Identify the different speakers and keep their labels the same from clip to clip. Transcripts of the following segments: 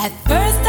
Speaker 1: At first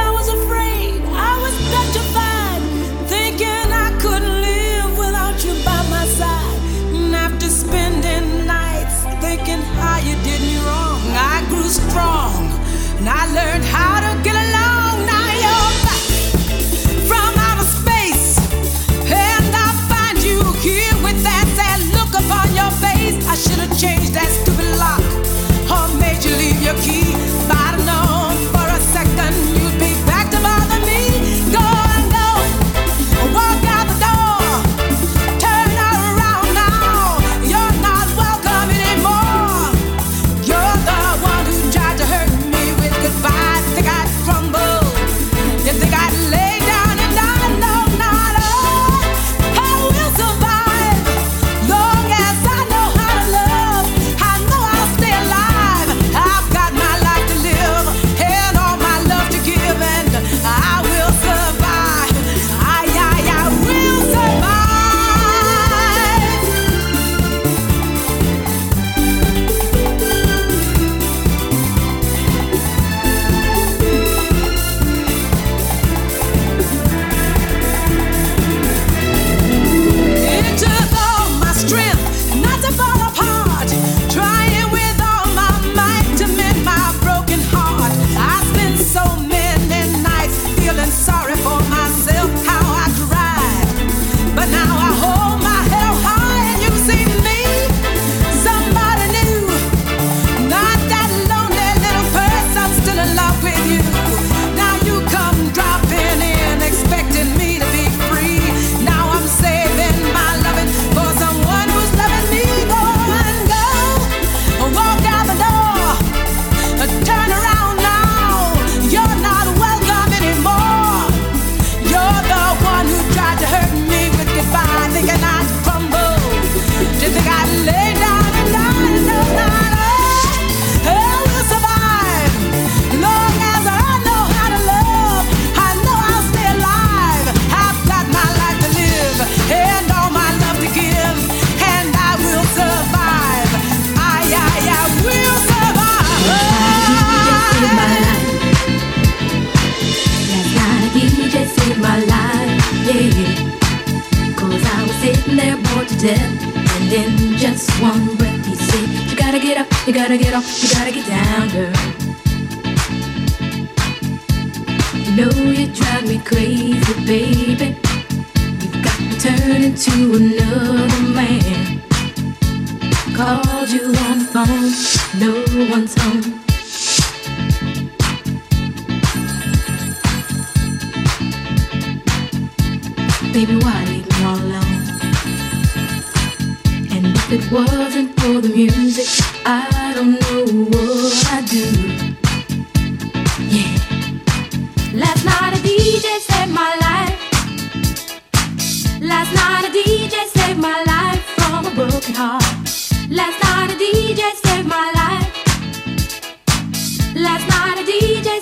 Speaker 1: to fall apart.
Speaker 2: You gotta get up, you gotta get down, girl. You know you drive me crazy, baby. You've got to turn into another man. Called you on the phone, no one's home. Baby, why leave me all alone? And if it wasn't for the music, I don't know what I do. Yeah. Last night a DJ saved my life. Last night a DJ saved my life from a broken heart. Last night a DJ saved my life. Last night a DJ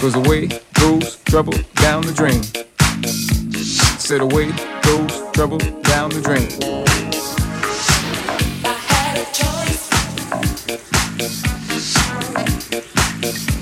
Speaker 3: Goes away, goes trouble down the drain. Said away, goes trouble down the drain. If I had a
Speaker 4: choice.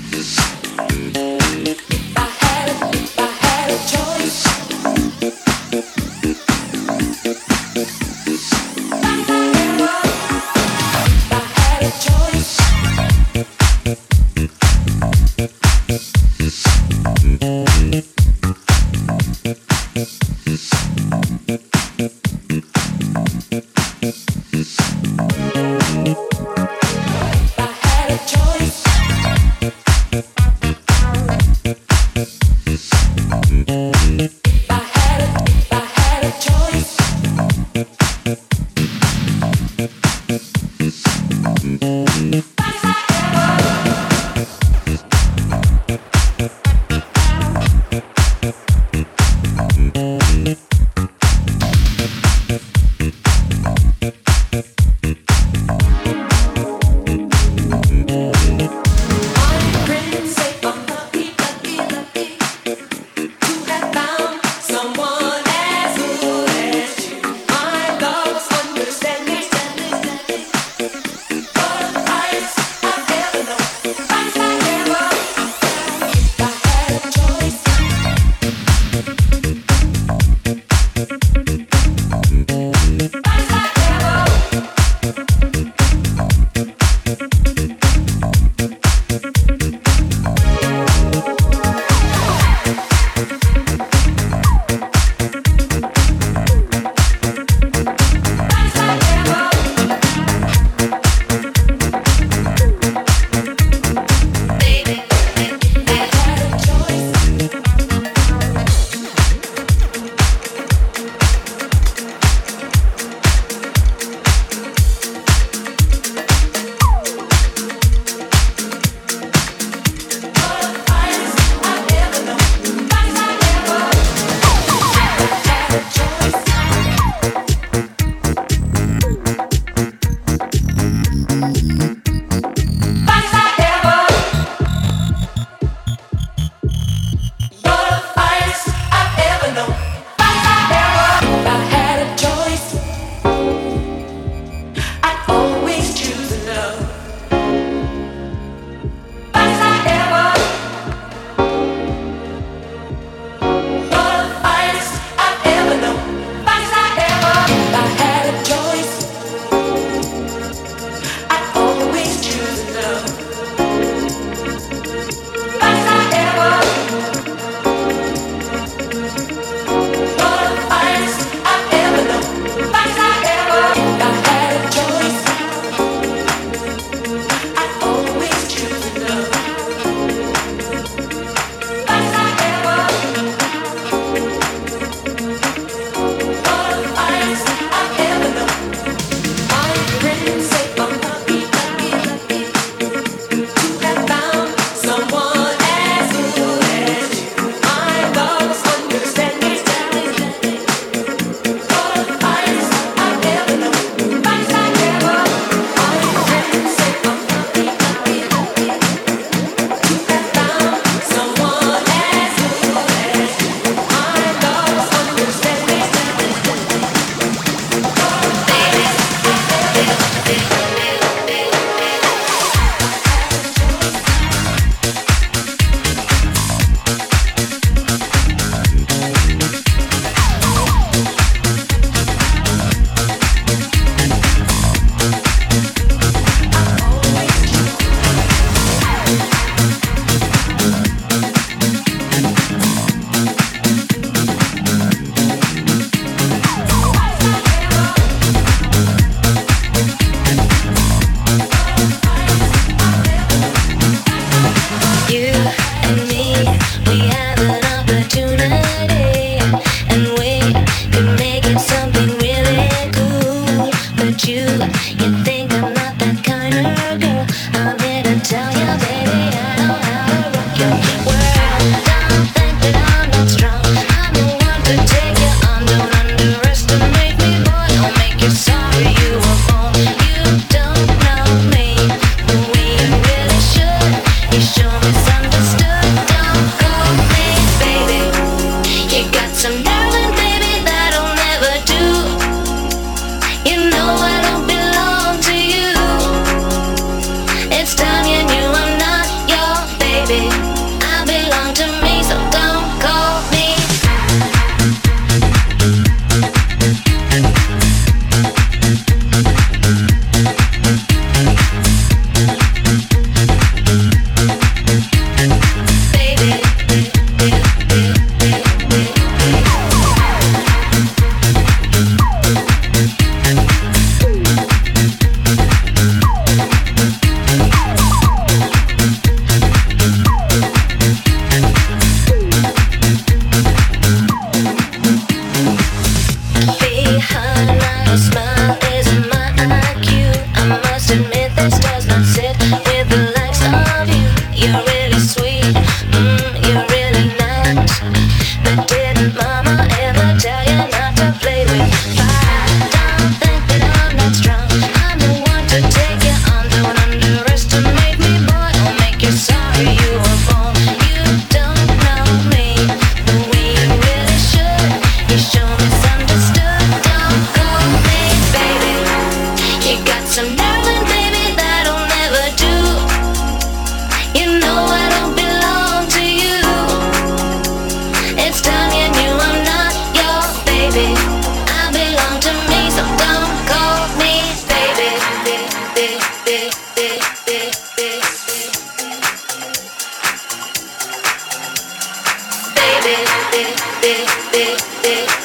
Speaker 5: it.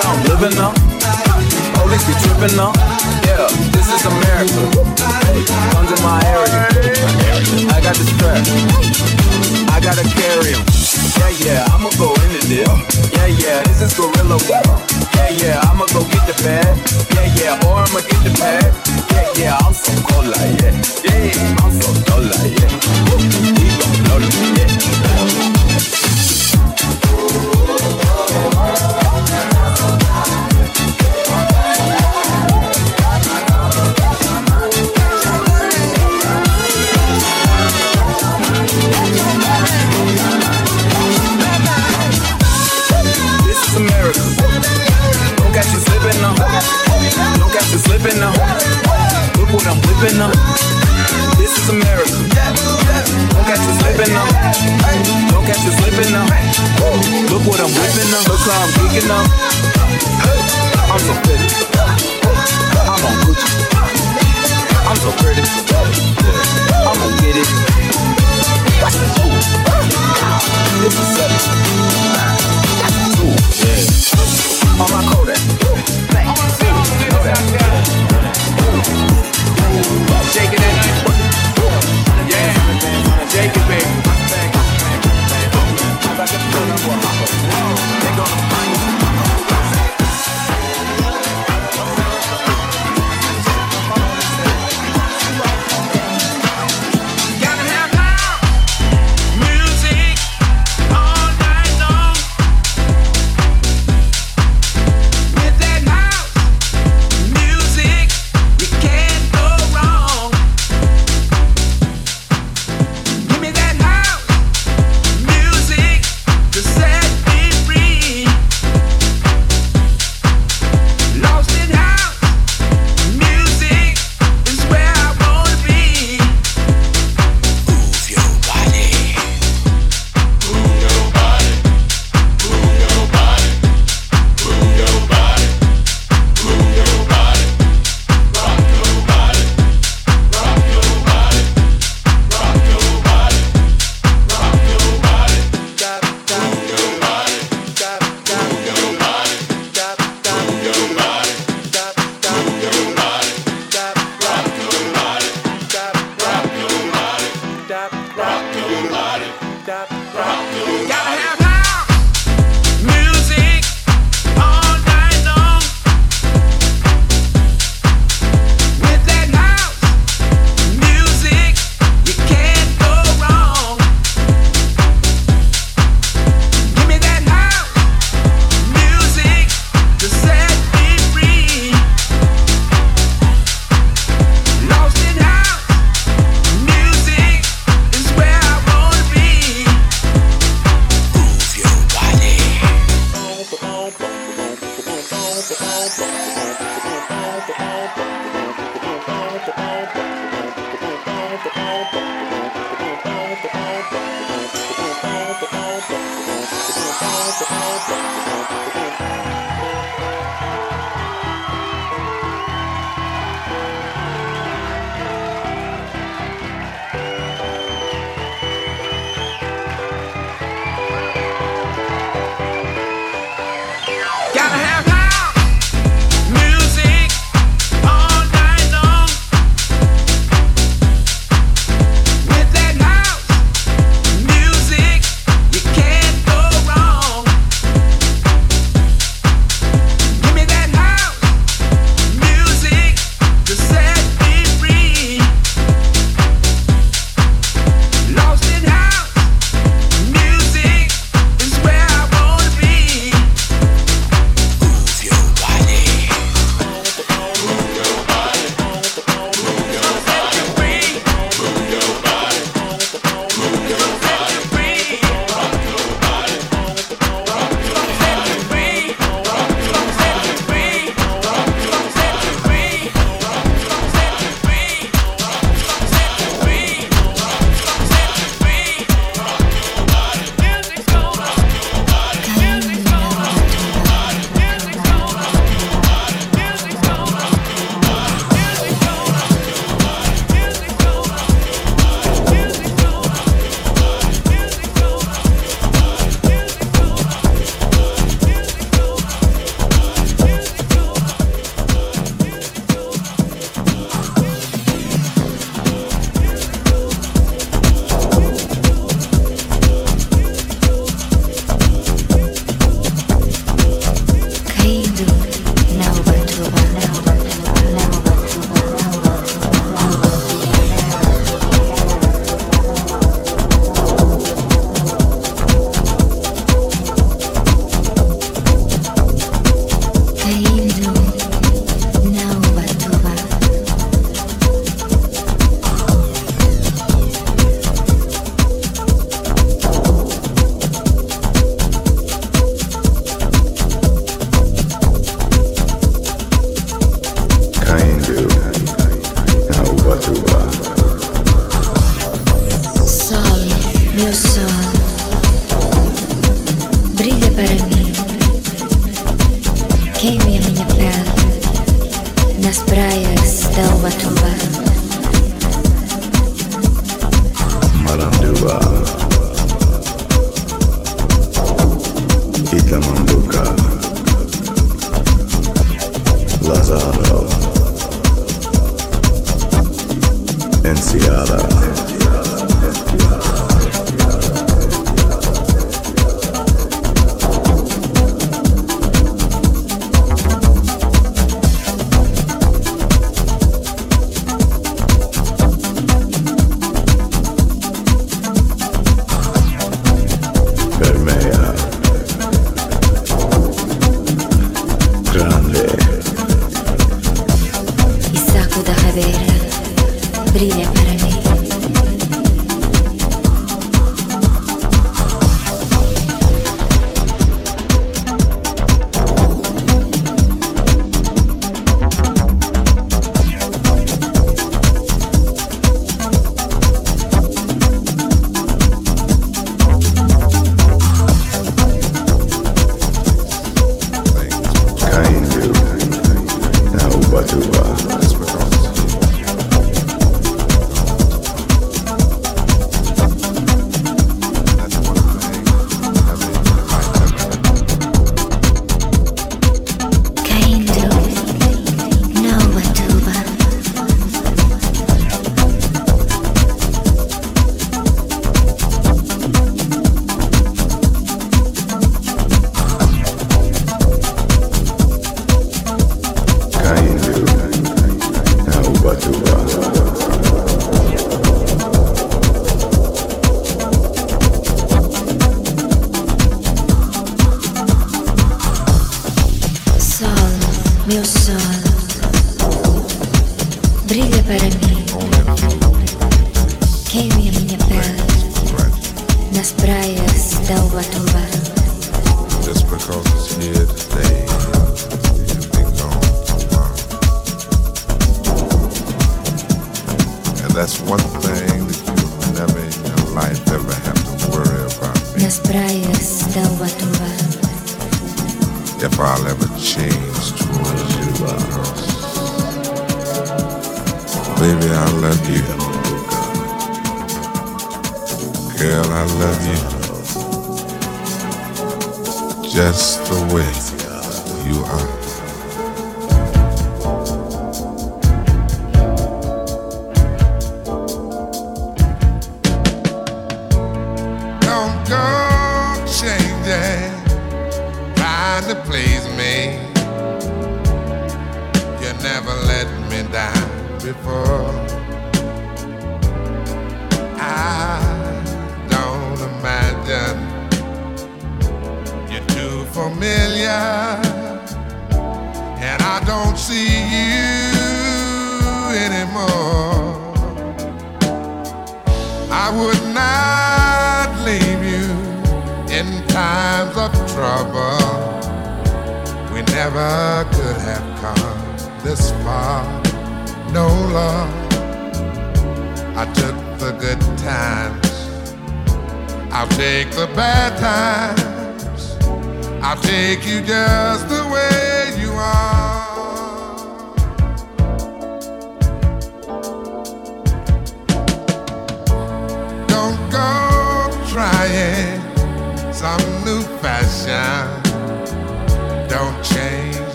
Speaker 6: living now. Oh, Police be tripping now. Yeah, this is America. Guns in my area. I got the strap. I gotta carry 'em. Yeah, yeah, I'ma go into this. Yeah, yeah, this is gorilla. Yeah, yeah, I'ma go get the bag. Yeah, yeah, or I'ma get the bag. Yeah, yeah, I'm so cold like yeah. Yeah, I'm so cold like yeah. We gon' blow like you slipping now. Look what I'm whipping up. This is America. Don't catch you slipping now. Don't catch you slipping now. Look what I'm whipping up. Look how I'm geeking up. I'm so pretty. I'm on Gucci. I'm so pretty. I'm gonna get it. This